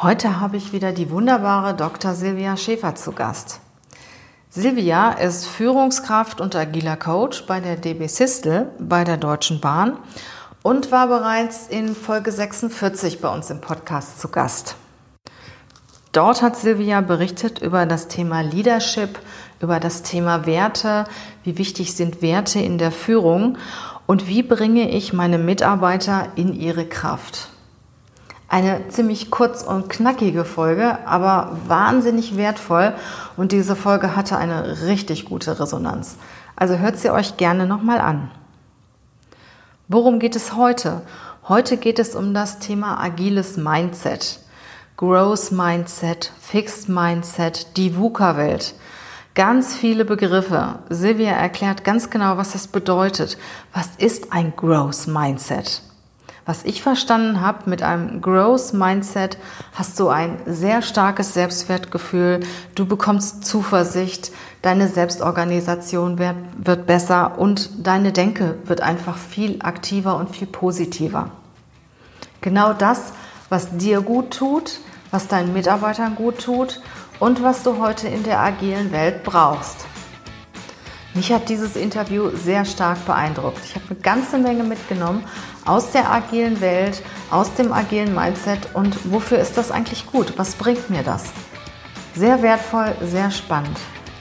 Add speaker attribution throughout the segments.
Speaker 1: Heute habe ich wieder die wunderbare Dr. Silvia Schäfer zu Gast. Silvia ist Führungskraft und agiler Coach bei der DB Sistel bei der Deutschen Bahn und war bereits in Folge 46 bei uns im Podcast zu Gast. Dort hat Silvia berichtet über das Thema Leadership, über das Thema Werte, wie wichtig sind Werte in der Führung und wie bringe ich meine Mitarbeiter in ihre Kraft. Eine ziemlich kurz und knackige Folge, aber wahnsinnig wertvoll und diese Folge hatte eine richtig gute Resonanz. Also hört sie euch gerne nochmal an. Worum geht es heute? Heute geht es um das Thema agiles Mindset. Growth Mindset, Fixed Mindset, die VUCA-Welt. Ganz viele Begriffe. Silvia erklärt ganz genau, was das bedeutet. Was ist ein Growth Mindset? Was ich verstanden habe, mit einem Growth Mindset hast du ein sehr starkes Selbstwertgefühl, du bekommst Zuversicht, deine Selbstorganisation wird, besser und deine Denke wird einfach viel aktiver und viel positiver. Genau das, was dir gut tut, was deinen Mitarbeitern gut tut und was du heute in der agilen Welt brauchst. Mich hat dieses Interview sehr stark beeindruckt. Ich habe eine ganze Menge mitgenommen aus der agilen Welt, aus dem agilen Mindset und wofür ist das eigentlich gut? Was bringt mir das? Sehr wertvoll, sehr spannend.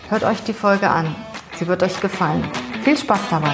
Speaker 1: Hört euch die Folge an. Sie wird euch gefallen. Viel Spaß dabei.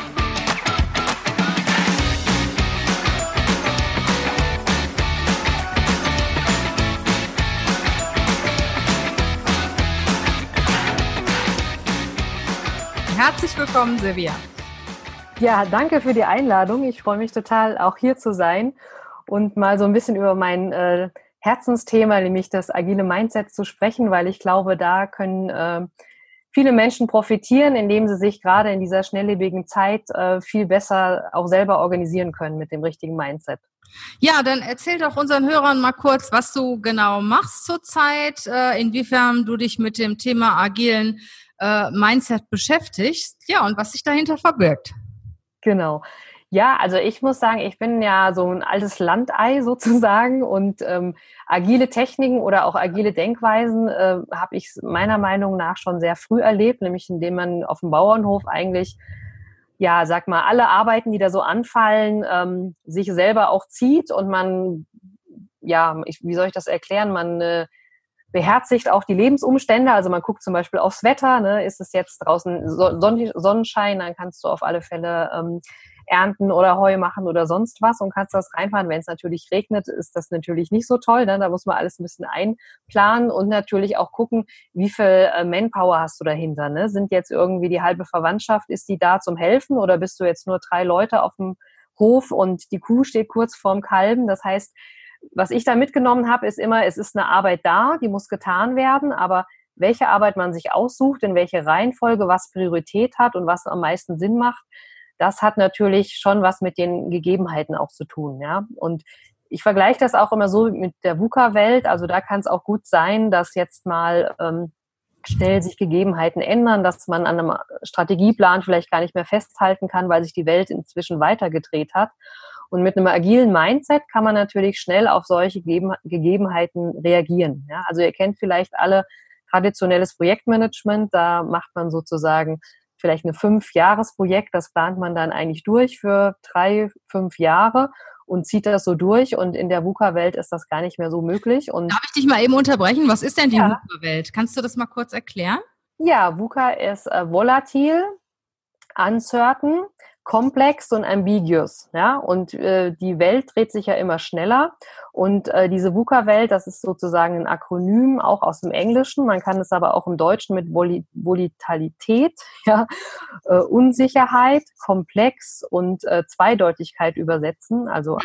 Speaker 1: Herzlich willkommen, Silvia.
Speaker 2: Ja, danke für die Einladung. Ich freue mich total, auch hier zu sein und mal so ein bisschen über mein äh, Herzensthema, nämlich das agile Mindset, zu sprechen, weil ich glaube, da können äh, viele Menschen profitieren, indem sie sich gerade in dieser schnelllebigen Zeit äh, viel besser auch selber organisieren können mit dem richtigen Mindset.
Speaker 1: Ja, dann erzähl doch unseren Hörern mal kurz, was du genau machst zurzeit, äh, inwiefern du dich mit dem Thema agilen äh, Mindset beschäftigst, ja, und was sich dahinter verbirgt.
Speaker 2: Genau. Ja, also ich muss sagen, ich bin ja so ein altes Landei sozusagen und ähm, agile Techniken oder auch agile Denkweisen äh, habe ich meiner Meinung nach schon sehr früh erlebt, nämlich indem man auf dem Bauernhof eigentlich, ja, sag mal, alle Arbeiten, die da so anfallen, ähm, sich selber auch zieht und man, ja, ich, wie soll ich das erklären, man äh, beherzigt auch die Lebensumstände. Also man guckt zum Beispiel aufs Wetter. Ne? Ist es jetzt draußen Sonnenschein, dann kannst du auf alle Fälle ähm, ernten oder Heu machen oder sonst was und kannst das reinfahren. Wenn es natürlich regnet, ist das natürlich nicht so toll. Ne? Da muss man alles ein bisschen einplanen und natürlich auch gucken, wie viel äh, Manpower hast du dahinter. Ne? Sind jetzt irgendwie die halbe Verwandtschaft, ist die da zum Helfen oder bist du jetzt nur drei Leute auf dem Hof und die Kuh steht kurz vorm Kalben? Das heißt, was ich da mitgenommen habe, ist immer, es ist eine Arbeit da, die muss getan werden, aber welche Arbeit man sich aussucht, in welche Reihenfolge, was Priorität hat und was am meisten Sinn macht, das hat natürlich schon was mit den Gegebenheiten auch zu tun, ja. Und ich vergleiche das auch immer so mit der VUCA-Welt. Also da kann es auch gut sein, dass jetzt mal ähm, schnell sich Gegebenheiten ändern, dass man an einem Strategieplan vielleicht gar nicht mehr festhalten kann, weil sich die Welt inzwischen weitergedreht hat. Und mit einem agilen Mindset kann man natürlich schnell auf solche Gegebenheiten reagieren. Ja, also ihr kennt vielleicht alle traditionelles Projektmanagement. Da macht man sozusagen vielleicht ein Fünf-Jahres-Projekt. Das plant man dann eigentlich durch für drei, fünf Jahre und zieht das so durch. Und in der VUCA-Welt ist das gar nicht mehr so möglich. Und
Speaker 1: Darf ich dich mal eben unterbrechen? Was ist denn die ja. VUCA-Welt? Kannst du das mal kurz erklären?
Speaker 2: Ja, VUCA ist äh, volatil, uncertain, komplex und ambiguous, ja, und äh, die Welt dreht sich ja immer schneller. Und äh, diese VUCA-Welt, das ist sozusagen ein Akronym auch aus dem Englischen, man kann es aber auch im Deutschen mit Vol Volatilität, ja, äh, Unsicherheit, komplex und äh, Zweideutigkeit übersetzen, also mhm.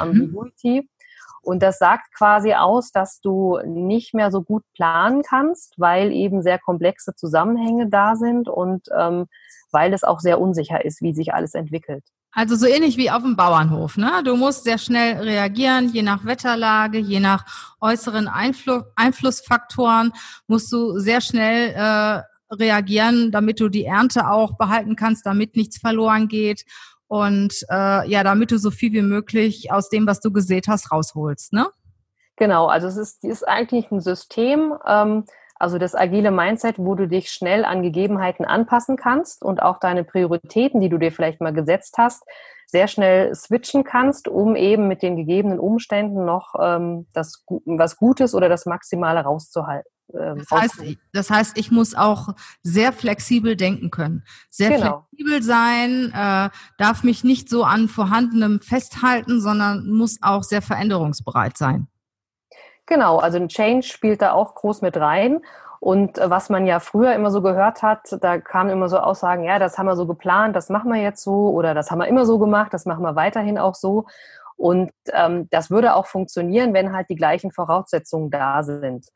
Speaker 2: Und das sagt quasi aus, dass du nicht mehr so gut planen kannst, weil eben sehr komplexe Zusammenhänge da sind und ähm, weil es auch sehr unsicher ist, wie sich alles entwickelt.
Speaker 3: Also so ähnlich wie auf dem Bauernhof, ne? Du musst sehr schnell reagieren, je nach Wetterlage, je nach äußeren Einflu Einflussfaktoren musst du sehr schnell äh, reagieren, damit du die Ernte auch behalten kannst, damit nichts verloren geht und äh, ja, damit du so viel wie möglich aus dem, was du gesät hast, rausholst, ne?
Speaker 2: Genau, also es ist, ist eigentlich ein System, ähm, also das agile Mindset, wo du dich schnell an Gegebenheiten anpassen kannst und auch deine Prioritäten, die du dir vielleicht mal gesetzt hast, sehr schnell switchen kannst, um eben mit den gegebenen Umständen noch ähm, das was Gutes oder das Maximale rauszuhalten.
Speaker 3: Ähm, das heißt, das heißt, ich muss auch sehr flexibel denken können. Sehr genau. flexibel sein, äh, darf mich nicht so an vorhandenem festhalten, sondern muss auch sehr veränderungsbereit sein.
Speaker 2: Genau, also ein Change spielt da auch groß mit rein. Und äh, was man ja früher immer so gehört hat, da kamen immer so Aussagen, ja, das haben wir so geplant, das machen wir jetzt so oder das haben wir immer so gemacht, das machen wir weiterhin auch so. Und ähm, das würde auch funktionieren, wenn halt die gleichen Voraussetzungen da sind.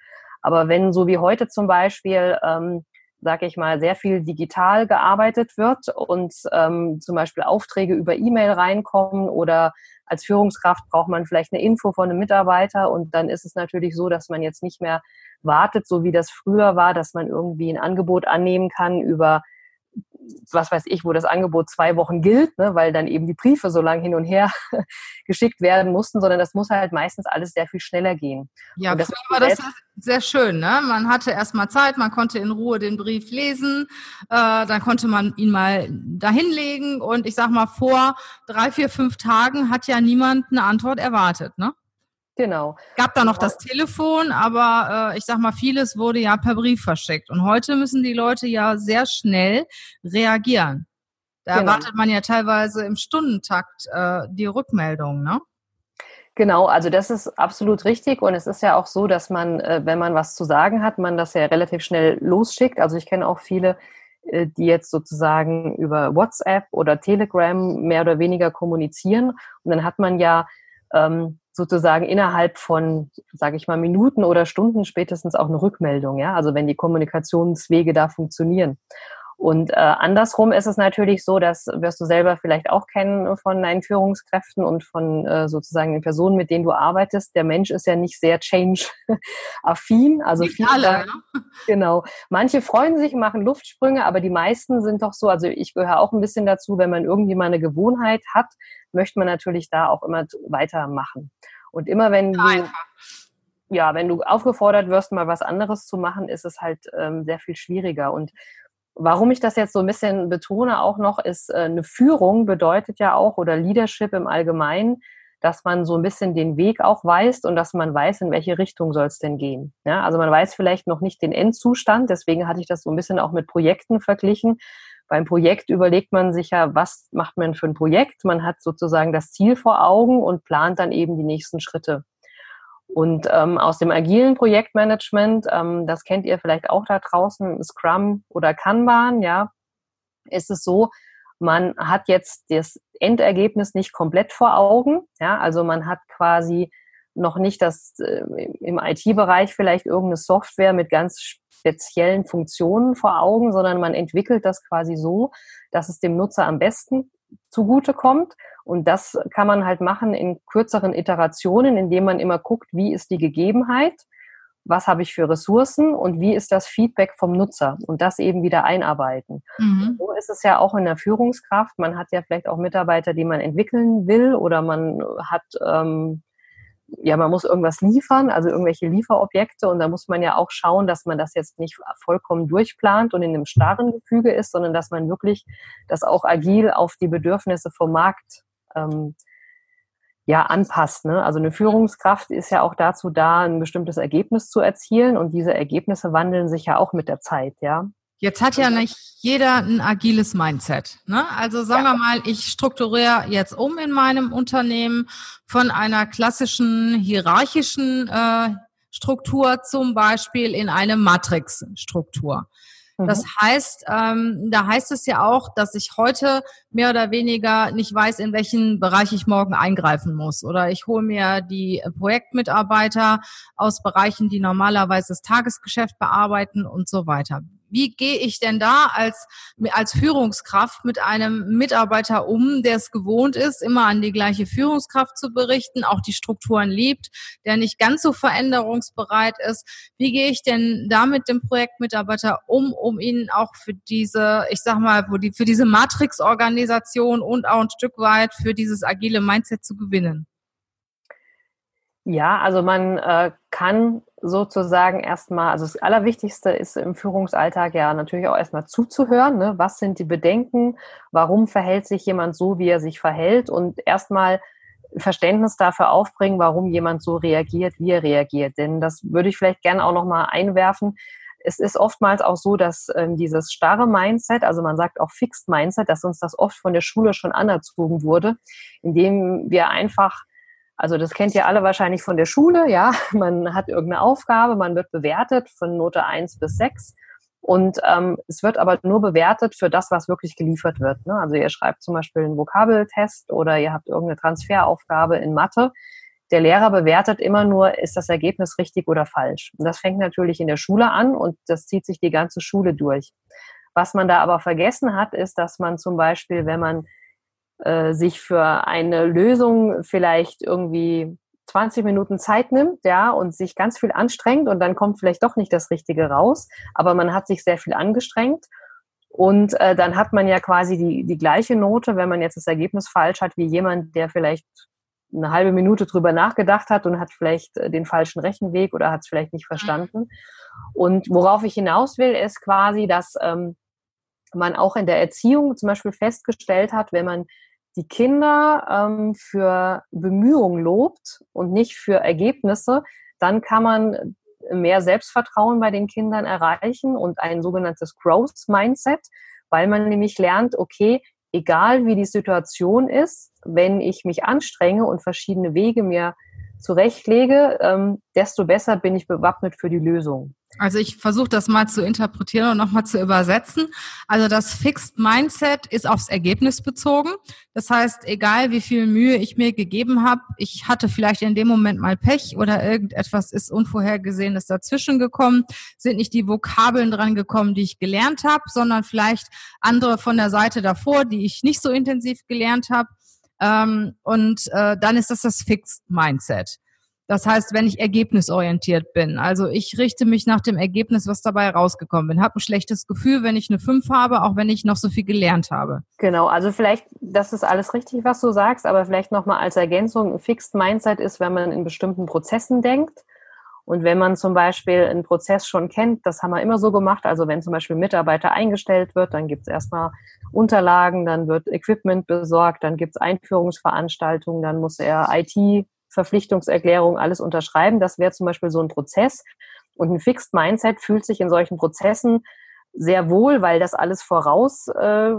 Speaker 2: Aber wenn so wie heute zum Beispiel, ähm, sage ich mal, sehr viel digital gearbeitet wird und ähm, zum Beispiel Aufträge über E-Mail reinkommen oder als Führungskraft braucht man vielleicht eine Info von einem Mitarbeiter und dann ist es natürlich so, dass man jetzt nicht mehr wartet, so wie das früher war, dass man irgendwie ein Angebot annehmen kann über was weiß ich, wo das Angebot zwei Wochen gilt, ne, weil dann eben die Briefe so lange hin und her geschickt werden mussten, sondern das muss halt meistens alles sehr viel schneller gehen.
Speaker 3: Ja, das war das sehr schön. Ne? Man hatte erstmal Zeit, man konnte in Ruhe den Brief lesen, äh, dann konnte man ihn mal dahinlegen und ich sag mal, vor drei, vier, fünf Tagen hat ja niemand eine Antwort erwartet. Ne?
Speaker 2: Genau.
Speaker 3: Gab da noch das Telefon, aber äh, ich sag mal, vieles wurde ja per Brief verschickt. Und heute müssen die Leute ja sehr schnell reagieren. Da genau. erwartet man ja teilweise im Stundentakt äh, die Rückmeldung, ne?
Speaker 2: Genau, also das ist absolut richtig. Und es ist ja auch so, dass man, äh, wenn man was zu sagen hat, man das ja relativ schnell losschickt. Also ich kenne auch viele, äh, die jetzt sozusagen über WhatsApp oder Telegram mehr oder weniger kommunizieren. Und dann hat man ja ähm, sozusagen innerhalb von, sage ich mal, Minuten oder Stunden spätestens auch eine Rückmeldung, ja, also wenn die Kommunikationswege da funktionieren. Und äh, andersrum ist es natürlich so, das wirst du selber vielleicht auch kennen von deinen Führungskräften und von äh, sozusagen den Personen, mit denen du arbeitest. Der Mensch ist ja nicht sehr change-affin. Also nicht viele, alle, ne? genau. Manche freuen sich, machen Luftsprünge, aber die meisten sind doch so. Also ich gehöre auch ein bisschen dazu, wenn man irgendwie mal eine Gewohnheit hat, möchte man natürlich da auch immer weitermachen. Und immer wenn du, ja, wenn du aufgefordert wirst, mal was anderes zu machen, ist es halt ähm, sehr viel schwieriger. Und warum ich das jetzt so ein bisschen betone auch noch, ist, äh, eine Führung bedeutet ja auch oder Leadership im Allgemeinen, dass man so ein bisschen den Weg auch weiß und dass man weiß, in welche Richtung soll es denn gehen. Ja, also man weiß vielleicht noch nicht den Endzustand, deswegen hatte ich das so ein bisschen auch mit Projekten verglichen. Beim Projekt überlegt man sich ja, was macht man für ein Projekt? Man hat sozusagen das Ziel vor Augen und plant dann eben die nächsten Schritte. Und ähm, aus dem agilen Projektmanagement, ähm, das kennt ihr vielleicht auch da draußen, Scrum oder Kanban, ja, ist es so, man hat jetzt das Endergebnis nicht komplett vor Augen, ja, also man hat quasi noch nicht das äh, im IT-Bereich vielleicht irgendeine Software mit ganz speziellen Funktionen vor Augen, sondern man entwickelt das quasi so, dass es dem Nutzer am besten zugutekommt. Und das kann man halt machen in kürzeren Iterationen, indem man immer guckt, wie ist die Gegebenheit, was habe ich für Ressourcen und wie ist das Feedback vom Nutzer und das eben wieder einarbeiten. Mhm. So ist es ja auch in der Führungskraft. Man hat ja vielleicht auch Mitarbeiter, die man entwickeln will oder man hat ähm, ja, man muss irgendwas liefern, also irgendwelche Lieferobjekte und da muss man ja auch schauen, dass man das jetzt nicht vollkommen durchplant und in einem starren Gefüge ist, sondern dass man wirklich das auch agil auf die Bedürfnisse vom Markt ähm, ja anpasst. Ne? Also eine Führungskraft ist ja auch dazu da, ein bestimmtes Ergebnis zu erzielen und diese Ergebnisse wandeln sich ja auch mit der Zeit, ja.
Speaker 3: Jetzt hat ja nicht jeder ein agiles Mindset. Ne? Also sagen ja. wir mal, ich strukturiere jetzt um in meinem Unternehmen von einer klassischen hierarchischen äh, Struktur zum Beispiel in eine Matrix-Struktur. Das mhm. heißt, ähm, da heißt es ja auch, dass ich heute mehr oder weniger nicht weiß, in welchen Bereich ich morgen eingreifen muss. Oder ich hole mir die Projektmitarbeiter aus Bereichen, die normalerweise das Tagesgeschäft bearbeiten und so weiter wie gehe ich denn da als, als Führungskraft mit einem Mitarbeiter um, der es gewohnt ist, immer an die gleiche Führungskraft zu berichten, auch die Strukturen liebt, der nicht ganz so veränderungsbereit ist. Wie gehe ich denn da mit dem Projektmitarbeiter um, um ihn auch für diese, ich sag mal, die, für diese Matrix-Organisation und auch ein Stück weit für dieses agile Mindset zu gewinnen?
Speaker 2: Ja, also man äh, kann sozusagen erstmal, also das Allerwichtigste ist im Führungsalltag ja natürlich auch erstmal zuzuhören. Ne? Was sind die Bedenken? Warum verhält sich jemand so, wie er sich verhält? Und erstmal Verständnis dafür aufbringen, warum jemand so reagiert, wie er reagiert. Denn das würde ich vielleicht gerne auch nochmal einwerfen. Es ist oftmals auch so, dass ähm, dieses starre Mindset, also man sagt auch Fixed Mindset, dass uns das oft von der Schule schon anerzogen wurde, indem wir einfach also das kennt ihr alle wahrscheinlich von der Schule, ja. Man hat irgendeine Aufgabe, man wird bewertet von Note 1 bis 6. Und ähm, es wird aber nur bewertet für das, was wirklich geliefert wird. Ne? Also ihr schreibt zum Beispiel einen Vokabeltest oder ihr habt irgendeine Transferaufgabe in Mathe. Der Lehrer bewertet immer nur, ist das Ergebnis richtig oder falsch. Und das fängt natürlich in der Schule an und das zieht sich die ganze Schule durch. Was man da aber vergessen hat, ist, dass man zum Beispiel, wenn man äh, sich für eine Lösung vielleicht irgendwie 20 Minuten Zeit nimmt, ja, und sich ganz viel anstrengt und dann kommt vielleicht doch nicht das Richtige raus, aber man hat sich sehr viel angestrengt und äh, dann hat man ja quasi die, die gleiche Note, wenn man jetzt das Ergebnis falsch hat, wie jemand, der vielleicht eine halbe Minute drüber nachgedacht hat und hat vielleicht äh, den falschen Rechenweg oder hat es vielleicht nicht verstanden. Und worauf ich hinaus will, ist quasi, dass ähm, man auch in der Erziehung zum Beispiel festgestellt hat, wenn man die Kinder ähm, für Bemühungen lobt und nicht für Ergebnisse, dann kann man mehr Selbstvertrauen bei den Kindern erreichen und ein sogenanntes Growth Mindset, weil man nämlich lernt, okay, egal wie die Situation ist, wenn ich mich anstrenge und verschiedene Wege mir zurechtlege, ähm, desto besser bin ich bewappnet für die Lösung.
Speaker 3: Also ich versuche das mal zu interpretieren und nochmal zu übersetzen. Also das Fixed Mindset ist aufs Ergebnis bezogen. Das heißt, egal wie viel Mühe ich mir gegeben habe, ich hatte vielleicht in dem Moment mal Pech oder irgendetwas ist Unvorhergesehenes dazwischen gekommen, sind nicht die Vokabeln dran gekommen, die ich gelernt habe, sondern vielleicht andere von der Seite davor, die ich nicht so intensiv gelernt habe. Ähm, und äh, dann ist das das Fixed Mindset. Das heißt, wenn ich ergebnisorientiert bin, also ich richte mich nach dem Ergebnis, was dabei rausgekommen bin, habe ein schlechtes Gefühl, wenn ich eine 5 habe, auch wenn ich noch so viel gelernt habe.
Speaker 2: Genau, also vielleicht, das ist alles richtig, was du sagst, aber vielleicht nochmal als Ergänzung, ein Fixed Mindset ist, wenn man in bestimmten Prozessen denkt. Und wenn man zum Beispiel einen Prozess schon kennt, das haben wir immer so gemacht, also wenn zum Beispiel ein Mitarbeiter eingestellt wird, dann gibt es erstmal Unterlagen, dann wird Equipment besorgt, dann gibt es Einführungsveranstaltungen, dann muss er IT Verpflichtungserklärung, alles unterschreiben. Das wäre zum Beispiel so ein Prozess. Und ein Fixed Mindset fühlt sich in solchen Prozessen sehr wohl, weil das alles voraus, äh,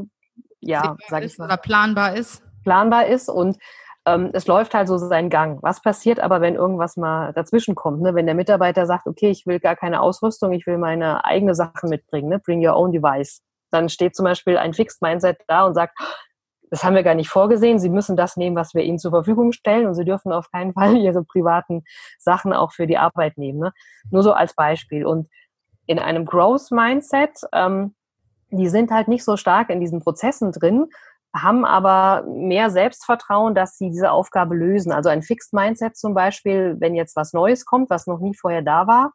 Speaker 2: ja,
Speaker 3: sag ich mal, planbar ist.
Speaker 2: Planbar ist und ähm, es läuft halt so seinen Gang. Was passiert aber, wenn irgendwas mal dazwischen kommt? Ne? Wenn der Mitarbeiter sagt, okay, ich will gar keine Ausrüstung, ich will meine eigene Sache mitbringen, ne? bring your own device. Dann steht zum Beispiel ein Fixed Mindset da und sagt, das haben wir gar nicht vorgesehen. Sie müssen das nehmen, was wir ihnen zur Verfügung stellen und sie dürfen auf keinen Fall ihre privaten Sachen auch für die Arbeit nehmen. Ne? Nur so als Beispiel. Und in einem Growth Mindset, ähm, die sind halt nicht so stark in diesen Prozessen drin, haben aber mehr Selbstvertrauen, dass sie diese Aufgabe lösen. Also ein Fixed Mindset zum Beispiel, wenn jetzt was Neues kommt, was noch nie vorher da war,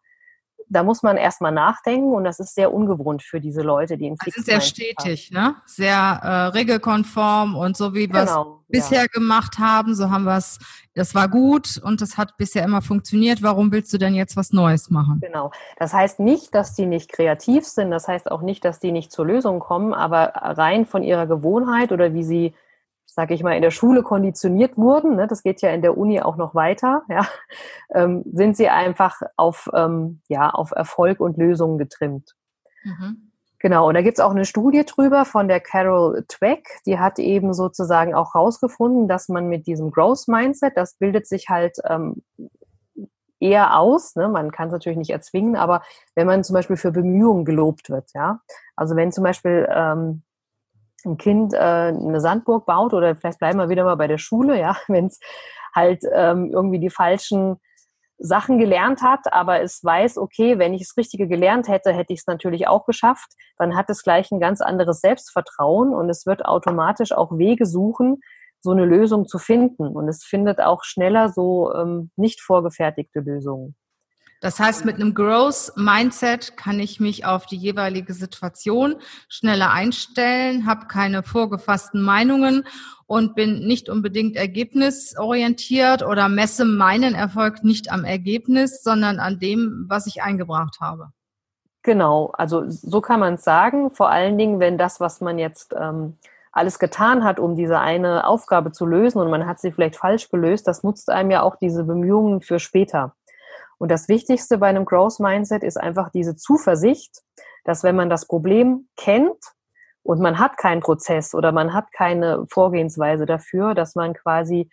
Speaker 2: da muss man erstmal nachdenken und das ist sehr ungewohnt für diese Leute, die in
Speaker 3: Fixed also sehr stetig, haben. ne? Sehr äh, regelkonform und so wie wir es genau, bisher ja. gemacht haben, so haben wir es, das war gut und das hat bisher immer funktioniert. Warum willst du denn jetzt was Neues machen?
Speaker 2: Genau. Das heißt nicht, dass die nicht kreativ sind, das heißt auch nicht, dass die nicht zur Lösung kommen, aber rein von ihrer Gewohnheit oder wie sie sage ich mal, in der Schule konditioniert wurden, ne, das geht ja in der Uni auch noch weiter, ja, ähm, sind sie einfach auf, ähm, ja, auf Erfolg und Lösungen getrimmt. Mhm. Genau, und da gibt es auch eine Studie drüber von der Carol Dweck, die hat eben sozusagen auch rausgefunden, dass man mit diesem Growth Mindset, das bildet sich halt ähm, eher aus, ne? man kann es natürlich nicht erzwingen, aber wenn man zum Beispiel für Bemühungen gelobt wird, ja, also wenn zum Beispiel ähm, ein Kind äh, eine Sandburg baut oder vielleicht bleiben wir wieder mal bei der Schule, ja, wenn es halt ähm, irgendwie die falschen Sachen gelernt hat, aber es weiß, okay, wenn ich das Richtige gelernt hätte, hätte ich es natürlich auch geschafft, dann hat es gleich ein ganz anderes Selbstvertrauen und es wird automatisch auch Wege suchen, so eine Lösung zu finden. Und es findet auch schneller so ähm, nicht vorgefertigte Lösungen.
Speaker 3: Das heißt, mit einem Growth Mindset kann ich mich auf die jeweilige Situation schneller einstellen, habe keine vorgefassten Meinungen und bin nicht unbedingt ergebnisorientiert oder messe meinen Erfolg nicht am Ergebnis, sondern an dem, was ich eingebracht habe.
Speaker 2: Genau, also so kann man es sagen. Vor allen Dingen, wenn das, was man jetzt ähm, alles getan hat, um diese eine Aufgabe zu lösen und man hat sie vielleicht falsch gelöst, das nutzt einem ja auch diese Bemühungen für später. Und das Wichtigste bei einem Growth Mindset ist einfach diese Zuversicht, dass wenn man das Problem kennt und man hat keinen Prozess oder man hat keine Vorgehensweise dafür, dass man quasi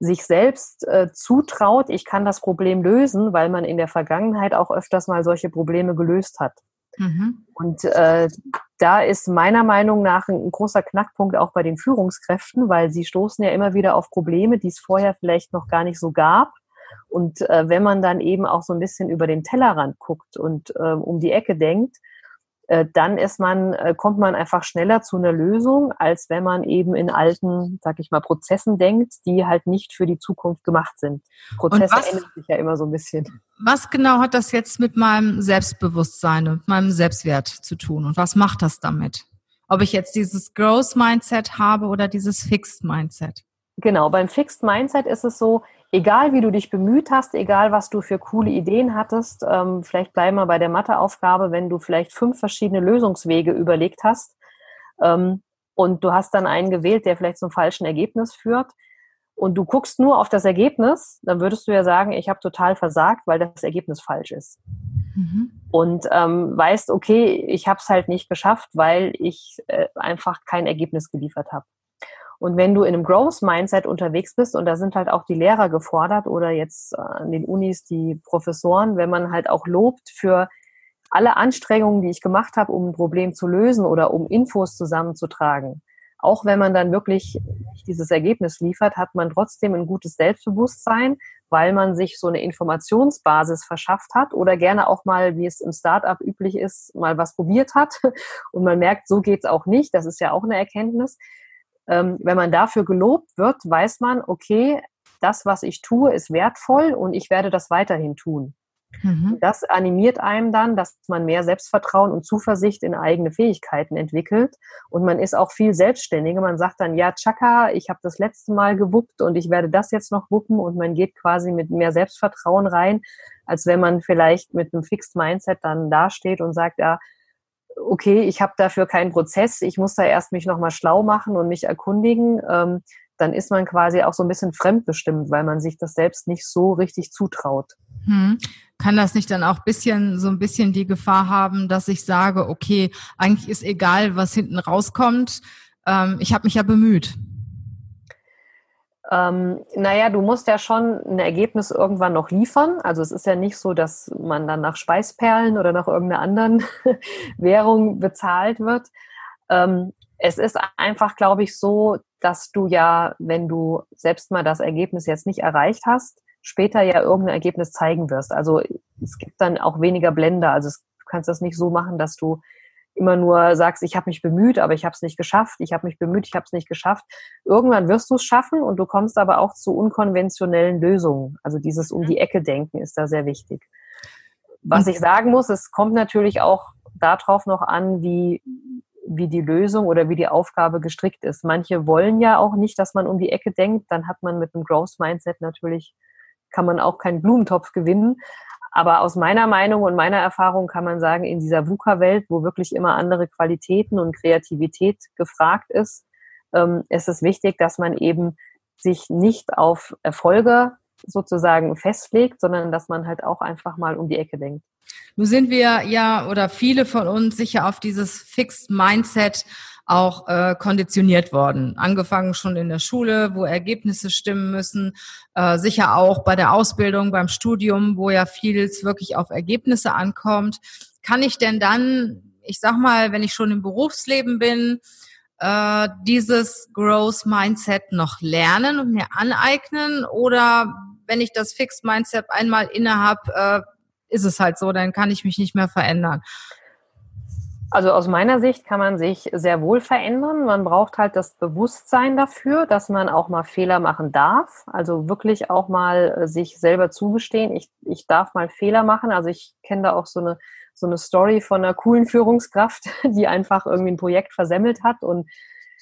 Speaker 2: sich selbst äh, zutraut, ich kann das Problem lösen, weil man in der Vergangenheit auch öfters mal solche Probleme gelöst hat. Mhm. Und äh, da ist meiner Meinung nach ein, ein, großer Knackpunkt auch bei den Führungskräften, weil sie stoßen ja immer wieder auf Probleme, die es vorher vielleicht noch gar nicht so gab. Und äh, wenn man dann eben auch so ein bisschen über den Tellerrand guckt und äh, um die Ecke denkt, äh, dann ist man, äh, kommt man einfach schneller zu einer Lösung, als wenn man eben in alten, sag ich mal, Prozessen denkt, die halt nicht für die Zukunft gemacht sind. Prozesse was, ändern sich ja immer so ein bisschen.
Speaker 3: Was genau hat das jetzt mit meinem Selbstbewusstsein und meinem Selbstwert zu tun und was macht das damit? Ob ich jetzt dieses Growth Mindset habe oder dieses Fixed Mindset?
Speaker 2: Genau, beim Fixed Mindset ist es so, egal wie du dich bemüht hast, egal was du für coole Ideen hattest, ähm, vielleicht bleiben wir bei der Matheaufgabe, wenn du vielleicht fünf verschiedene Lösungswege überlegt hast ähm, und du hast dann einen gewählt, der vielleicht zum falschen Ergebnis führt und du guckst nur auf das Ergebnis, dann würdest du ja sagen, ich habe total versagt, weil das Ergebnis falsch ist. Mhm. Und ähm, weißt, okay, ich habe es halt nicht geschafft, weil ich äh, einfach kein Ergebnis geliefert habe. Und wenn du in einem Growth Mindset unterwegs bist, und da sind halt auch die Lehrer gefordert oder jetzt äh, an den Unis die Professoren, wenn man halt auch lobt für alle Anstrengungen, die ich gemacht habe, um ein Problem zu lösen oder um Infos zusammenzutragen. Auch wenn man dann wirklich dieses Ergebnis liefert, hat man trotzdem ein gutes Selbstbewusstsein, weil man sich so eine Informationsbasis verschafft hat oder gerne auch mal, wie es im Startup üblich ist, mal was probiert hat und man merkt, so geht's auch nicht. Das ist ja auch eine Erkenntnis ähm, wenn man dafür gelobt wird, weiß man, okay, das, was ich tue, ist wertvoll und ich werde das weiterhin tun. Mhm. Das animiert einem dann, dass man mehr Selbstvertrauen und Zuversicht in eigene Fähigkeiten entwickelt und man ist auch viel selbstständiger. Man sagt dann, ja, Chaka, ich habe das letzte Mal gewuppt und ich werde das jetzt noch wuppen und man geht quasi mit mehr Selbstvertrauen rein, als wenn man vielleicht mit einem Fixed Mindset dann dasteht und sagt, ja, okay, ich habe dafür keinen Prozess, ich muss da erst mich nochmal schlau machen und mich erkundigen, ähm, dann ist man quasi auch so ein bisschen fremdbestimmt, weil man sich das selbst nicht so richtig zutraut.
Speaker 3: Hm. Kann das nicht dann auch bisschen so ein bisschen die Gefahr haben, dass ich sage, okay, eigentlich ist egal, was hinten rauskommt, ähm, ich habe mich ja bemüht.
Speaker 2: Ähm, naja, du musst ja schon ein Ergebnis irgendwann noch liefern. Also es ist ja nicht so, dass man dann nach Speisperlen oder nach irgendeiner anderen Währung bezahlt wird. Ähm, es ist einfach, glaube ich, so, dass du ja, wenn du selbst mal das Ergebnis jetzt nicht erreicht hast, später ja irgendein Ergebnis zeigen wirst. Also es gibt dann auch weniger Blender. Also du kannst das nicht so machen, dass du immer nur sagst, ich habe mich bemüht, aber ich habe es nicht geschafft, ich habe mich bemüht, ich habe es nicht geschafft. Irgendwann wirst du es schaffen und du kommst aber auch zu unkonventionellen Lösungen. Also dieses um die mhm. Ecke denken ist da sehr wichtig. Was ich sagen muss, es kommt natürlich auch darauf noch an, wie, wie die Lösung oder wie die Aufgabe gestrickt ist. Manche wollen ja auch nicht, dass man um die Ecke denkt. Dann hat man mit einem Growth Mindset natürlich, kann man auch keinen Blumentopf gewinnen. Aber aus meiner Meinung und meiner Erfahrung kann man sagen, in dieser VUCA-Welt, wo wirklich immer andere Qualitäten und Kreativität gefragt ist, ähm, ist es wichtig, dass man eben sich nicht auf Erfolge sozusagen festlegt, sondern dass man halt auch einfach mal um die Ecke denkt.
Speaker 3: Nun sind wir ja oder viele von uns sicher auf dieses Fixed Mindset auch äh, konditioniert worden. Angefangen schon in der Schule, wo Ergebnisse stimmen müssen, äh, sicher auch bei der Ausbildung, beim Studium, wo ja vieles wirklich auf Ergebnisse ankommt. Kann ich denn dann, ich sag mal, wenn ich schon im Berufsleben bin, äh, dieses Growth Mindset noch lernen und mir aneignen? Oder wenn ich das Fixed Mindset einmal innerhab, äh, ist es halt so, dann kann ich mich nicht mehr verändern.
Speaker 2: Also aus meiner Sicht kann man sich sehr wohl verändern. Man braucht halt das Bewusstsein dafür, dass man auch mal Fehler machen darf. Also wirklich auch mal äh, sich selber zugestehen, ich, ich darf mal Fehler machen. Also ich kenne da auch so eine, so eine Story von einer coolen Führungskraft, die einfach irgendwie ein Projekt versemmelt hat und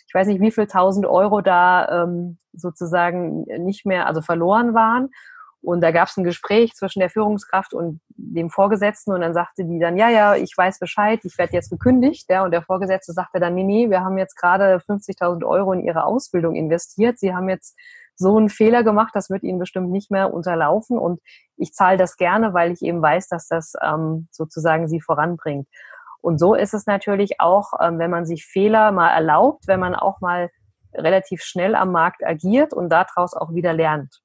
Speaker 2: ich weiß nicht, wie viel tausend Euro da ähm, sozusagen nicht mehr, also verloren waren. Und da gab es ein Gespräch zwischen der Führungskraft und dem Vorgesetzten und dann sagte die dann, ja, ja, ich weiß Bescheid, ich werde jetzt gekündigt. Ja, und der Vorgesetzte sagte dann, nee, nee, wir haben jetzt gerade 50.000 Euro in Ihre Ausbildung investiert. Sie haben jetzt so einen Fehler gemacht, das wird Ihnen bestimmt nicht mehr unterlaufen und ich zahle das gerne, weil ich eben weiß, dass das ähm, sozusagen Sie voranbringt. Und so ist es natürlich auch, ähm, wenn man sich Fehler mal erlaubt, wenn man auch mal relativ schnell am Markt agiert und daraus auch wieder lernt.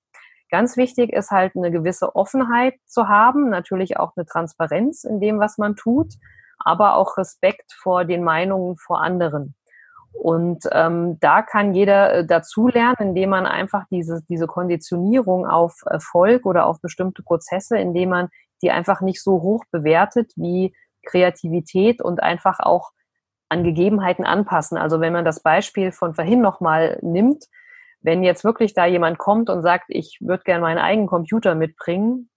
Speaker 2: Ganz wichtig ist halt eine gewisse Offenheit zu haben, natürlich auch eine Transparenz in dem, was man tut, aber auch Respekt vor den Meinungen vor anderen. Und ähm, da kann jeder äh, dazulernen, indem man einfach diese, diese Konditionierung auf Erfolg oder auf bestimmte Prozesse, indem man die einfach nicht so hoch bewertet wie Kreativität und einfach auch an Gegebenheiten anpassen. Also wenn man das Beispiel von vorhin nochmal nimmt, wenn jetzt wirklich da jemand kommt und sagt, ich würde gerne meinen eigenen Computer mitbringen,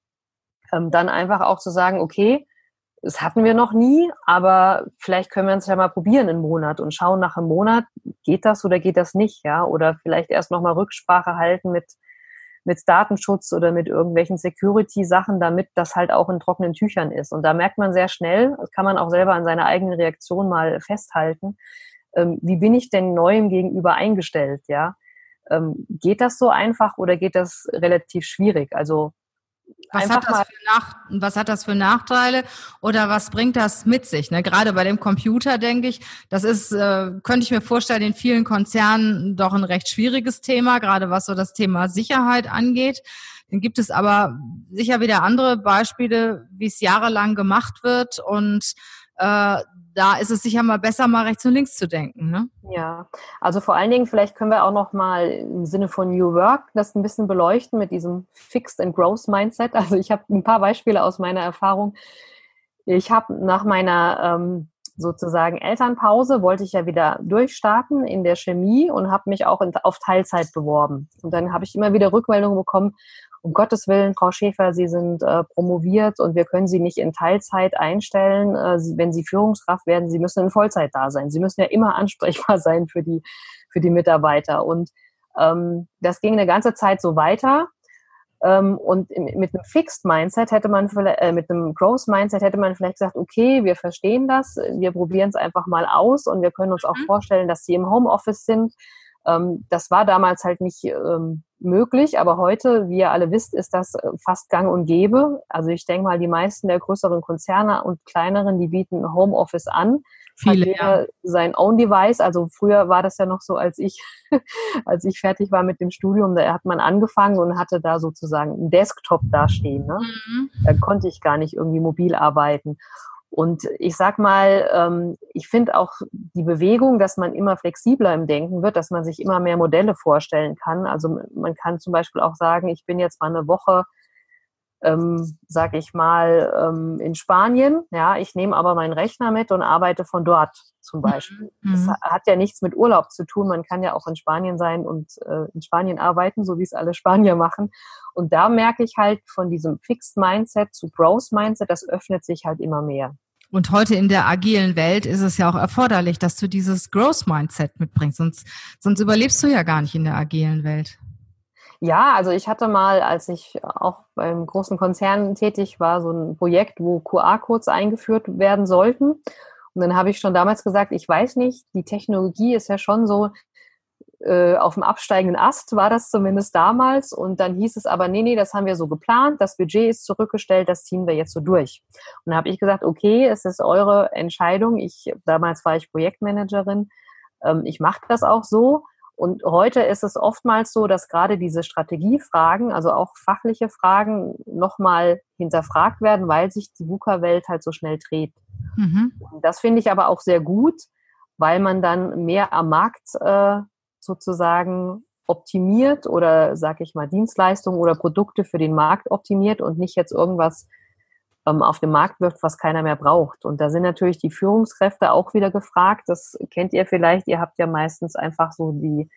Speaker 2: ähm, dann einfach auch zu sagen, okay, das hatten wir noch nie, aber vielleicht können wir uns ja mal probieren im Monat und schauen nach einem Monat, geht das oder geht das nicht, ja? Oder vielleicht erst nochmal Rücksprache halten mit, mit Datenschutz oder mit irgendwelchen Security-Sachen, damit das halt auch in trockenen Tüchern ist. Und da merkt man sehr schnell, das kann man auch selber an seiner eigenen Reaktion mal festhalten, ähm, wie bin ich denn neuem gegenüber eingestellt, ja? Ähm, geht das so einfach oder geht das relativ schwierig? Also
Speaker 3: was hat, das für Nach was hat das für Nachteile oder was bringt das mit sich? Ne? Gerade bei dem Computer denke ich, das ist, äh, könnte ich mir vorstellen, in vielen Konzernen doch ein recht schwieriges Thema, gerade was so das Thema Sicherheit angeht. Dann gibt es aber sicher wieder andere Beispiele, wie es jahrelang gemacht wird und äh, da ist es sicher mal besser, mal rechts und links zu denken. Ne?
Speaker 2: Ja, also vor allen Dingen, vielleicht können wir auch noch mal im Sinne von New Work das ein bisschen beleuchten mit diesem Fixed and Growth Mindset. Also ich habe ein paar Beispiele aus meiner Erfahrung. Ich habe nach meiner ähm, sozusagen Elternpause wollte ich ja wieder durchstarten in der Chemie und habe mich auch in, auf Teilzeit beworben. Und dann habe ich immer wieder Rückmeldungen bekommen, um Gottes Willen, Frau Schäfer, Sie sind äh, promoviert und wir können Sie nicht in Teilzeit einstellen. Äh, Sie, wenn Sie Führungskraft werden, Sie müssen in Vollzeit da sein. Sie müssen ja immer ansprechbar sein für die, für die Mitarbeiter. Und ähm, das ging eine ganze Zeit so weiter. Ähm, und in, mit einem Fixed Mindset hätte man vielleicht, äh, mit einem Growth Mindset hätte man vielleicht gesagt, okay, wir verstehen das, wir probieren es einfach mal aus und wir können uns auch mhm. vorstellen, dass Sie im Homeoffice sind. Ähm, das war damals halt nicht ähm, möglich, aber heute, wie ihr alle wisst, ist das äh, fast gang und gäbe. Also ich denke mal, die meisten der größeren Konzerne und kleineren, die bieten Homeoffice an. Viele, ja. sein Own Device. Also früher war das ja noch so, als ich, als ich fertig war mit dem Studium, da hat man angefangen und hatte da sozusagen einen Desktop dastehen. Ne? Mhm. Da konnte ich gar nicht irgendwie mobil arbeiten. Und ich sag mal, ähm, ich finde auch die Bewegung, dass man immer flexibler im Denken wird, dass man sich immer mehr Modelle vorstellen kann. Also man kann zum Beispiel auch sagen, ich bin jetzt mal eine Woche, ähm, sag ich mal, ähm, in Spanien. Ja, ich nehme aber meinen Rechner mit und arbeite von dort zum Beispiel. Mhm. Das hat ja nichts mit Urlaub zu tun. Man kann ja auch in Spanien sein und äh, in Spanien arbeiten, so wie es alle Spanier machen. Und da merke ich halt von diesem Fixed Mindset zu Growth Mindset, das öffnet sich halt immer mehr.
Speaker 3: Und heute in der agilen Welt ist es ja auch erforderlich, dass du dieses Growth Mindset mitbringst, sonst, sonst überlebst du ja gar nicht in der agilen Welt.
Speaker 2: Ja, also ich hatte mal, als ich auch beim großen Konzern tätig war, so ein Projekt, wo QR-Codes eingeführt werden sollten. Und dann habe ich schon damals gesagt, ich weiß nicht, die Technologie ist ja schon so, äh, auf dem absteigenden Ast, war das zumindest damals. Und dann hieß es aber, nee, nee, das haben wir so geplant, das Budget ist zurückgestellt, das ziehen wir jetzt so durch. Und da habe ich gesagt, okay, es ist eure Entscheidung. Ich, damals war ich Projektmanagerin, ähm, ich mache das auch so. Und heute ist es oftmals so, dass gerade diese Strategiefragen, also auch fachliche Fragen, nochmal hinterfragt werden, weil sich die VUCA-Welt halt so schnell dreht. Mhm. Das finde ich aber auch sehr gut, weil man dann mehr am Markt äh, sozusagen optimiert oder, sag ich mal, Dienstleistungen oder Produkte für den Markt optimiert und nicht jetzt irgendwas ähm, auf dem Markt wirft, was keiner mehr braucht. Und da sind natürlich die Führungskräfte auch wieder gefragt. Das kennt ihr vielleicht. Ihr habt ja meistens einfach so die,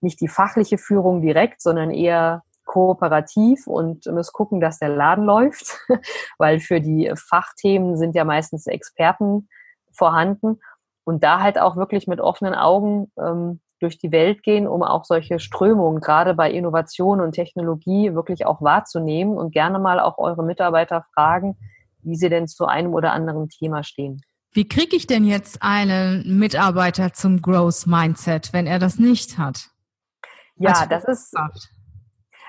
Speaker 2: nicht die fachliche Führung direkt, sondern eher kooperativ und müsst gucken, dass der Laden läuft, weil für die Fachthemen sind ja meistens Experten vorhanden und da halt auch wirklich mit offenen Augen ähm, durch die Welt gehen, um auch solche Strömungen, gerade bei Innovation und Technologie, wirklich auch wahrzunehmen und gerne mal auch eure Mitarbeiter fragen, wie sie denn zu einem oder anderen Thema stehen.
Speaker 3: Wie kriege ich denn jetzt einen Mitarbeiter zum Growth Mindset, wenn er das nicht hat?
Speaker 2: Ja, das ist.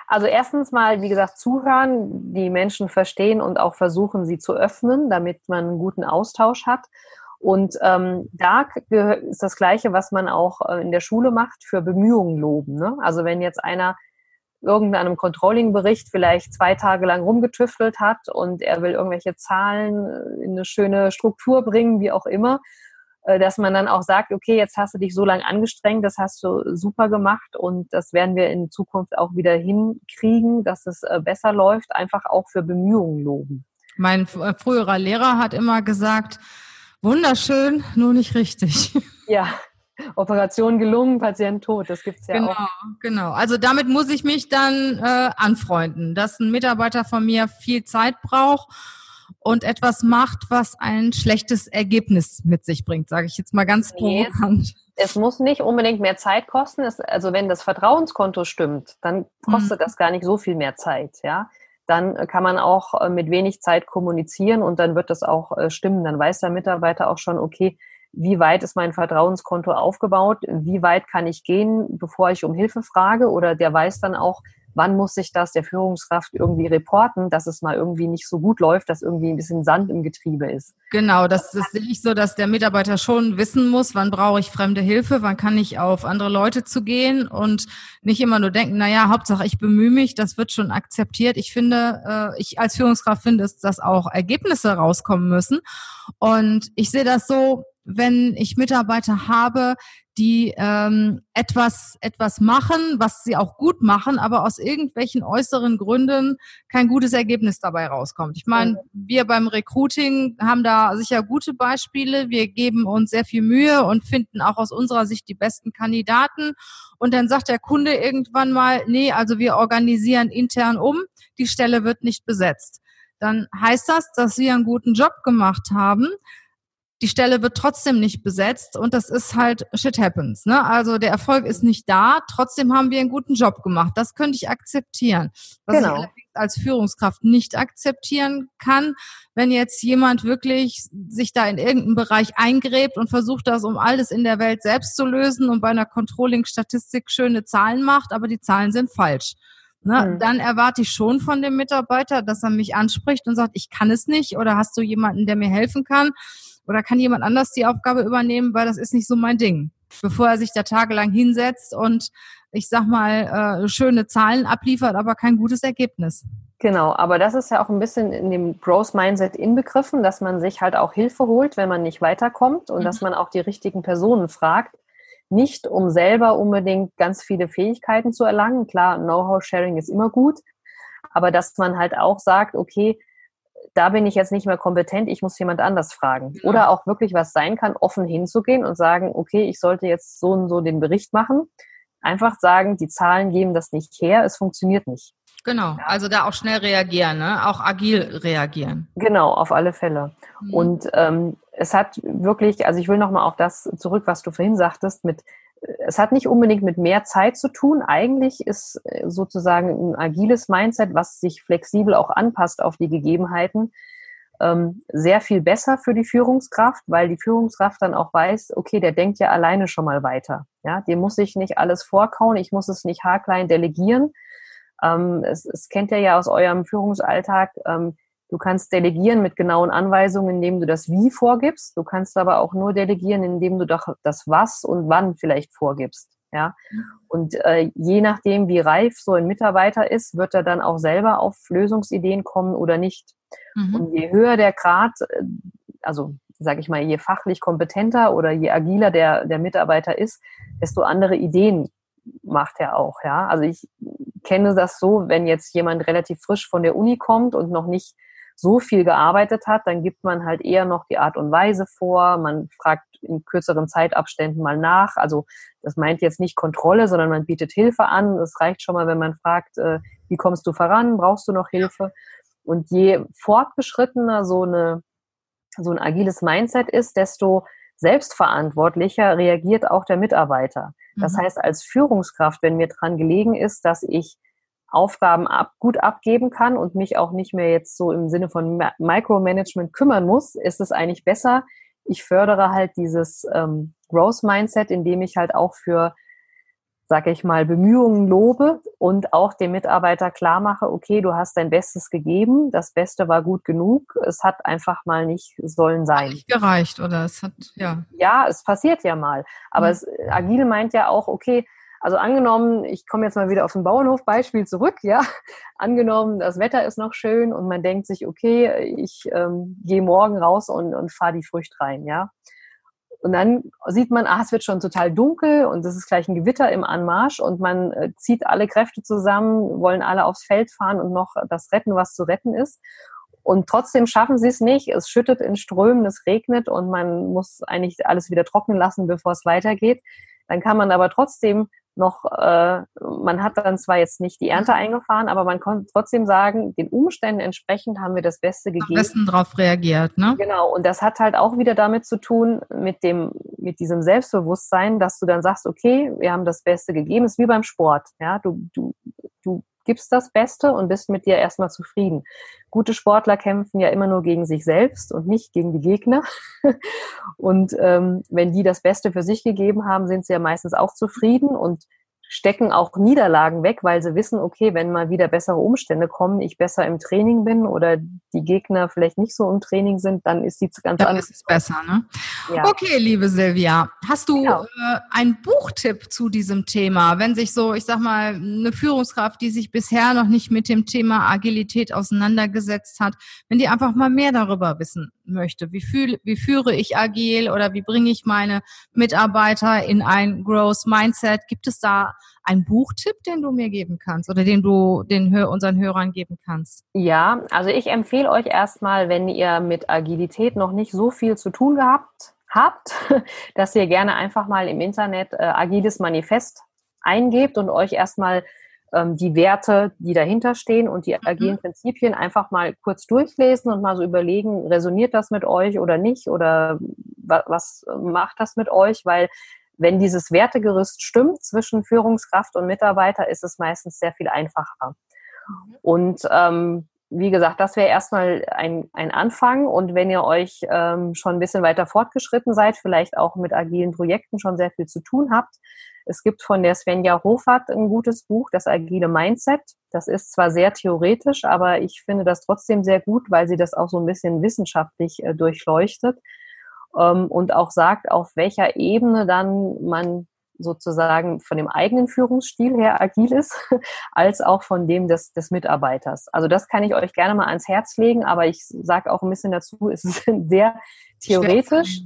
Speaker 2: Also erstens mal, wie gesagt, zuhören, die Menschen verstehen und auch versuchen, sie zu öffnen, damit man einen guten Austausch hat. Und ähm, da ist das Gleiche, was man auch äh, in der Schule macht, für Bemühungen loben. Ne? Also wenn jetzt einer irgendeinem Controlling-Bericht vielleicht zwei Tage lang rumgetüftelt hat und er will irgendwelche Zahlen in eine schöne Struktur bringen, wie auch immer, äh, dass man dann auch sagt, okay, jetzt hast du dich so lange angestrengt, das hast du super gemacht und das werden wir in Zukunft auch wieder hinkriegen, dass es äh, besser läuft, einfach auch für Bemühungen loben.
Speaker 3: Mein früherer Lehrer hat immer gesagt, Wunderschön, nur nicht richtig.
Speaker 2: Ja, Operation gelungen, Patient tot, das gibt es ja
Speaker 3: genau,
Speaker 2: auch.
Speaker 3: Genau, Also damit muss ich mich dann äh, anfreunden, dass ein Mitarbeiter von mir viel Zeit braucht und etwas macht, was ein schlechtes Ergebnis mit sich bringt, sage ich jetzt mal ganz provokant.
Speaker 2: Es, es muss nicht unbedingt mehr Zeit kosten. Es, also wenn das Vertrauenskonto stimmt, dann kostet mhm. das gar nicht so viel mehr Zeit, ja dann kann man auch äh, mit wenig Zeit kommunizieren und dann wird das auch äh, stimmen. Dann weiß der Mitarbeiter auch schon, okay, wie weit ist mein Vertrauenskonto aufgebaut, wie weit kann ich gehen, bevor ich um Hilfe frage oder der weiß dann auch, wann muss sich das der Führungskraft irgendwie reporten, dass es mal irgendwie nicht so gut läuft, dass irgendwie ein bisschen Sand im Getriebe ist.
Speaker 3: Genau, das, das sehe ich so, dass der Mitarbeiter schon wissen muss, wann brauche ich fremde Hilfe, wann kann ich auf andere Leute zugehen und nicht immer nur denken, naja, Hauptsache ich bemühe mich, das wird schon akzeptiert. Ich finde, äh, ich als Führungskraft finde, dass auch Ergebnisse rauskommen müssen. Und ich sehe das so, wenn ich Mitarbeiter habe, die ähm, etwas, etwas machen, was sie auch gut machen, aber aus irgendwelchen äußeren Gründen kein gutes Ergebnis dabei rauskommt. Ich meine, wir beim Recruiting haben da sicher gute Beispiele. Wir geben uns sehr viel Mühe und finden auch aus unserer Sicht die besten Kandidaten. Und dann sagt der Kunde irgendwann mal, nee, also wir organisieren intern um, die Stelle wird nicht besetzt. Dann heißt das, dass wir einen guten Job gemacht haben, die Stelle wird trotzdem nicht besetzt und das ist halt shit happens. Ne? Also der Erfolg ist nicht da, trotzdem haben wir einen guten Job gemacht. Das könnte ich akzeptieren. Was genau. ich allerdings als Führungskraft nicht akzeptieren kann, wenn jetzt jemand wirklich sich da in irgendeinem Bereich eingräbt und versucht, das um alles in der Welt selbst zu lösen und bei einer Controlling-Statistik schöne Zahlen macht, aber die Zahlen sind falsch. Ne, mhm. Dann erwarte ich schon von dem Mitarbeiter, dass er mich anspricht und sagt, ich kann es nicht oder hast du jemanden, der mir helfen kann? Oder kann jemand anders die Aufgabe übernehmen, weil das ist nicht so mein Ding. Bevor er sich da tagelang hinsetzt und ich sag mal, äh, schöne Zahlen abliefert, aber kein gutes Ergebnis.
Speaker 2: Genau, aber das ist ja auch ein bisschen in dem Growth Mindset inbegriffen, dass man sich halt auch Hilfe holt, wenn man nicht weiterkommt und mhm. dass man auch die richtigen Personen fragt. Nicht um selber unbedingt ganz viele Fähigkeiten zu erlangen. Klar, Know-how-Sharing ist immer gut, aber dass man halt auch sagt, okay, da bin ich jetzt nicht mehr kompetent, ich muss jemand anders fragen. Ja. Oder auch wirklich was sein kann, offen hinzugehen und sagen, okay, ich sollte jetzt so und so den Bericht machen. Einfach sagen, die Zahlen geben das nicht her, es funktioniert nicht.
Speaker 3: Genau, also da auch schnell reagieren, ne? auch agil reagieren.
Speaker 2: Genau, auf alle Fälle. Mhm. Und ähm, es hat wirklich, also ich will nochmal auf das zurück, was du vorhin sagtest, mit es hat nicht unbedingt mit mehr Zeit zu tun. Eigentlich ist äh, sozusagen ein agiles Mindset, was sich flexibel auch anpasst auf die Gegebenheiten, ähm, sehr viel besser für die Führungskraft, weil die Führungskraft dann auch weiß, okay, der denkt ja alleine schon mal weiter. Ja, dem muss ich nicht alles vorkauen, ich muss es nicht haarklein delegieren. Ähm, es, es kennt ihr ja aus eurem Führungsalltag. Du kannst delegieren mit genauen Anweisungen, indem du das Wie vorgibst. Du kannst aber auch nur delegieren, indem du doch das Was und Wann vielleicht vorgibst. Ja, und äh, je nachdem, wie reif so ein Mitarbeiter ist, wird er dann auch selber auf Lösungsideen kommen oder nicht. Mhm. Und je höher der Grad, äh, also sage ich mal, je fachlich kompetenter oder je agiler der, der Mitarbeiter ist, desto andere Ideen macht er auch. Ja, also ich kenne das so, wenn jetzt jemand relativ frisch von der Uni kommt und noch nicht so viel gearbeitet hat, dann gibt man halt eher noch die Art und Weise vor. Man fragt in kürzeren Zeitabständen mal nach. Also das meint jetzt nicht Kontrolle, sondern man bietet Hilfe an. Es reicht schon mal, wenn man fragt, äh, wie kommst du voran? Brauchst du noch Hilfe? Und je fortgeschrittener so, eine, so ein agiles Mindset ist, desto selbstverantwortlicher reagiert auch der Mitarbeiter. Das mhm. heißt, als Führungskraft, wenn mir dran gelegen ist, dass ich Aufgaben ab, gut abgeben kann und mich auch nicht mehr jetzt so im Sinne von Micromanagement kümmern muss, ist es eigentlich besser. Ich fördere halt dieses ähm, Growth Mindset, indem ich halt auch für sage ich mal, Bemühungen lobe und auch dem Mitarbeiter klar mache, okay, du hast dein Bestes gegeben, das Beste war gut genug, es hat einfach mal nicht sollen sein. Hat
Speaker 3: nicht gereicht oder es hat, ja.
Speaker 2: Ja, es passiert ja mal. Aber mhm. es, agil meint ja auch, okay, also angenommen, ich komme jetzt mal wieder auf ein Bauernhof-Beispiel zurück, ja. Angenommen, das Wetter ist noch schön und man denkt sich, okay, ich ähm, gehe morgen raus und, und fahre die Früchte rein, ja. Und dann sieht man, ah, es wird schon total dunkel und es ist gleich ein Gewitter im Anmarsch und man äh, zieht alle Kräfte zusammen, wollen alle aufs Feld fahren und noch das retten, was zu retten ist. Und trotzdem schaffen sie es nicht. Es schüttet in Strömen, es regnet und man muss eigentlich alles wieder trocknen lassen, bevor es weitergeht. Dann kann man aber trotzdem noch, äh, man hat dann zwar jetzt nicht die Ernte eingefahren, aber man konnte trotzdem sagen, den Umständen entsprechend haben wir das Beste gegeben. Am
Speaker 3: besten darauf reagiert, ne?
Speaker 2: Genau, und das hat halt auch wieder damit zu tun, mit dem, mit diesem Selbstbewusstsein, dass du dann sagst, okay, wir haben das Beste gegeben, das ist wie beim Sport, ja, du, du, du gibst das Beste und bist mit dir erstmal zufrieden. Gute Sportler kämpfen ja immer nur gegen sich selbst und nicht gegen die Gegner. Und ähm, wenn die das Beste für sich gegeben haben, sind sie ja meistens auch zufrieden und stecken auch Niederlagen weg, weil sie wissen, okay, wenn mal wieder bessere Umstände kommen, ich besser im Training bin oder die Gegner vielleicht nicht so im Training sind, dann ist die ganz
Speaker 3: dann anders. Dann ist es besser, ne? Ja. Okay, liebe Silvia, hast du genau. äh, einen Buchtipp zu diesem Thema? Wenn sich so, ich sag mal, eine Führungskraft, die sich bisher noch nicht mit dem Thema Agilität auseinandergesetzt hat, wenn die einfach mal mehr darüber wissen möchte, wie, fühl, wie führe ich agil oder wie bringe ich meine Mitarbeiter in ein Growth Mindset? Gibt es da einen Buchtipp, den du mir geben kannst oder den du den unseren Hörern geben kannst?
Speaker 2: Ja, also ich empfehle euch erstmal, wenn ihr mit Agilität noch nicht so viel zu tun gehabt habt, dass ihr gerne einfach mal im Internet äh, agiles Manifest eingebt und euch erstmal ähm, die Werte, die dahinter stehen und die mhm. agilen Prinzipien einfach mal kurz durchlesen und mal so überlegen, resoniert das mit euch oder nicht oder was macht das mit euch, weil wenn dieses Wertegerüst stimmt zwischen Führungskraft und Mitarbeiter, ist es meistens sehr viel einfacher. Mhm. Und ähm, wie gesagt, das wäre erstmal ein, ein Anfang. Und wenn ihr euch ähm, schon ein bisschen weiter fortgeschritten seid, vielleicht auch mit agilen Projekten schon sehr viel zu tun habt, es gibt von der Svenja Hofert ein gutes Buch, das agile Mindset. Das ist zwar sehr theoretisch, aber ich finde das trotzdem sehr gut, weil sie das auch so ein bisschen wissenschaftlich äh, durchleuchtet ähm, und auch sagt, auf welcher Ebene dann man sozusagen von dem eigenen Führungsstil her agil ist, als auch von dem des, des Mitarbeiters. Also das kann ich euch gerne mal ans Herz legen, aber ich sage auch ein bisschen dazu, es ist sehr theoretisch,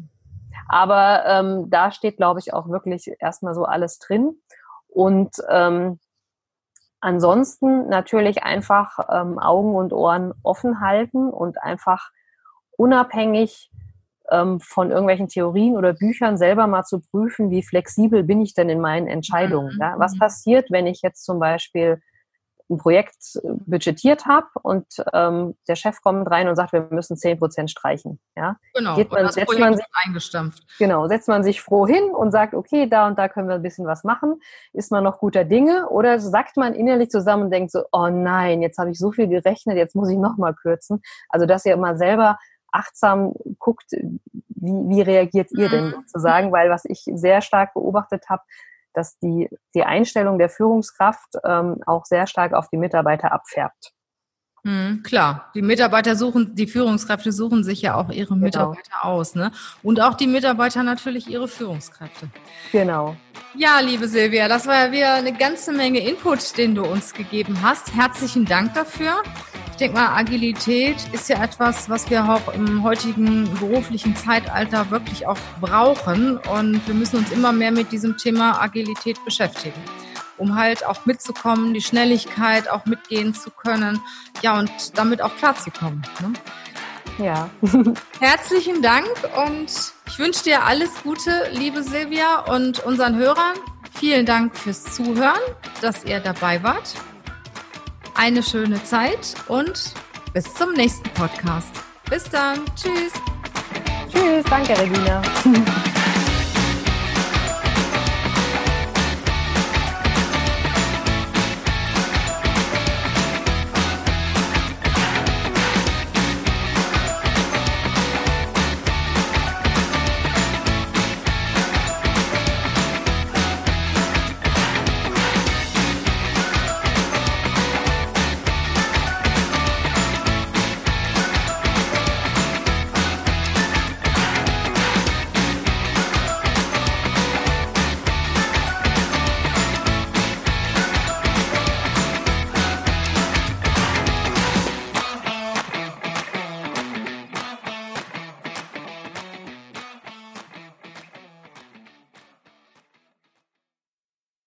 Speaker 2: aber ähm, da steht, glaube ich, auch wirklich erstmal so alles drin. Und ähm, ansonsten natürlich einfach ähm, Augen und Ohren offen halten und einfach unabhängig von irgendwelchen Theorien oder Büchern selber mal zu prüfen, wie flexibel bin ich denn in meinen Entscheidungen. Mhm. Ja? Was mhm. passiert, wenn ich jetzt zum Beispiel ein Projekt budgetiert habe und ähm, der Chef kommt rein und sagt, wir müssen zehn Prozent streichen. Ja?
Speaker 3: Genau, Geht man, setzt man sich, eingestampft.
Speaker 2: Genau, setzt man sich froh hin und sagt, okay, da und da können wir ein bisschen was machen. Ist man noch guter Dinge? Oder sagt man innerlich zusammen und denkt so, oh nein, jetzt habe ich so viel gerechnet, jetzt muss ich noch mal kürzen. Also, dass ihr mal selber achtsam guckt, wie, wie reagiert ihr denn mhm. sozusagen? Weil was ich sehr stark beobachtet habe, dass die, die Einstellung der Führungskraft ähm, auch sehr stark auf die Mitarbeiter abfärbt.
Speaker 3: Mhm, klar, die Mitarbeiter suchen, die Führungskräfte suchen sich ja auch ihre genau. Mitarbeiter aus, ne? Und auch die Mitarbeiter natürlich ihre Führungskräfte.
Speaker 2: Genau.
Speaker 3: Ja, liebe Silvia, das war ja wieder eine ganze Menge Input, den du uns gegeben hast. Herzlichen Dank dafür. Ich denke mal, Agilität ist ja etwas, was wir auch im heutigen beruflichen Zeitalter wirklich auch brauchen. Und wir müssen uns immer mehr mit diesem Thema Agilität beschäftigen um halt auch mitzukommen, die Schnelligkeit auch mitgehen zu können, ja, und damit auch klarzukommen. Ne?
Speaker 2: Ja.
Speaker 3: Herzlichen Dank und ich wünsche dir alles Gute, liebe Silvia und unseren Hörern. Vielen Dank fürs Zuhören, dass ihr dabei wart. Eine schöne Zeit und bis zum nächsten Podcast. Bis dann. Tschüss.
Speaker 2: Tschüss. Danke, Regina.